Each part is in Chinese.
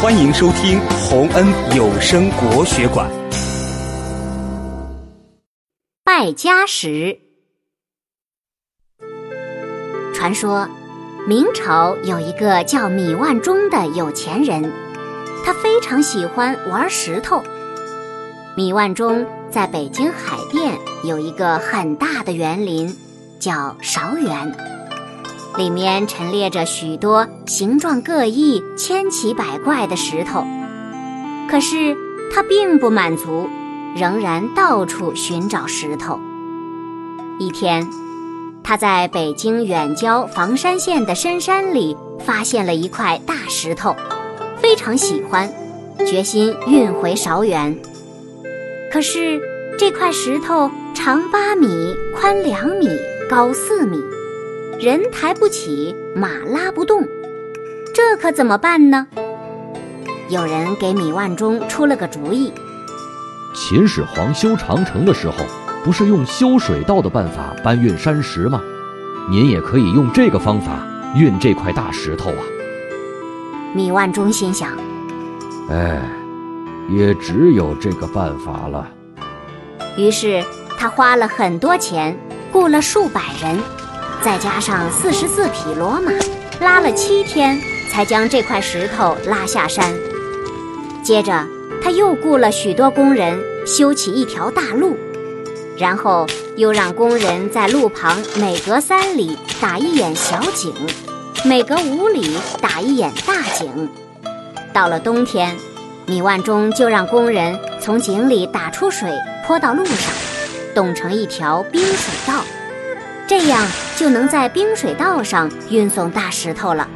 欢迎收听洪恩有声国学馆。败家石。传说，明朝有一个叫米万钟的有钱人，他非常喜欢玩石头。米万钟在北京海淀有一个很大的园林，叫韶园，里面陈列着许多形状各异、千奇百怪的石头。可是他并不满足，仍然到处寻找石头。一天，他在北京远郊房山县的深山里发现了一块大石头，非常喜欢，决心运回韶园。可是这块石头长八米，宽两米，高四米，人抬不起，马拉不动，这可怎么办呢？有人给米万钟出了个主意。秦始皇修长城的时候，不是用修水道的办法搬运山石吗？您也可以用这个方法运这块大石头啊！米万钟心想：哎。也只有这个办法了。于是他花了很多钱，雇了数百人，再加上四十四匹骡马，拉了七天才将这块石头拉下山。接着他又雇了许多工人修起一条大路，然后又让工人在路旁每隔三里打一眼小井，每隔五里打一眼大井。到了冬天。米万钟就让工人从井里打出水，泼到路上，冻成一条冰水道，这样就能在冰水道上运送大石头了。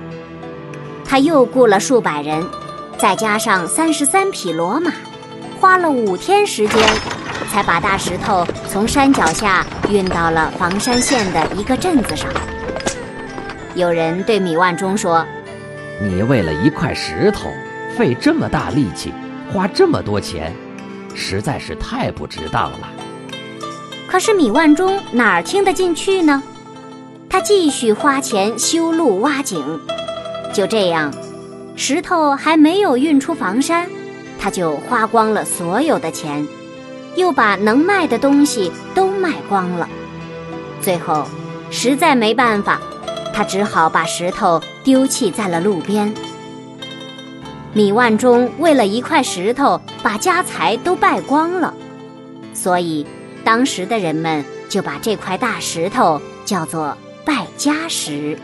他又雇了数百人，再加上三十三匹骡马，花了五天时间，才把大石头从山脚下运到了房山县的一个镇子上。有人对米万钟说：“你为了一块石头。”费这么大力气，花这么多钱，实在是太不值当了。可是米万钟哪儿听得进去呢？他继续花钱修路挖井。就这样，石头还没有运出房山，他就花光了所有的钱，又把能卖的东西都卖光了。最后，实在没办法，他只好把石头丢弃在了路边。米万钟为了一块石头，把家财都败光了，所以当时的人们就把这块大石头叫做败家石。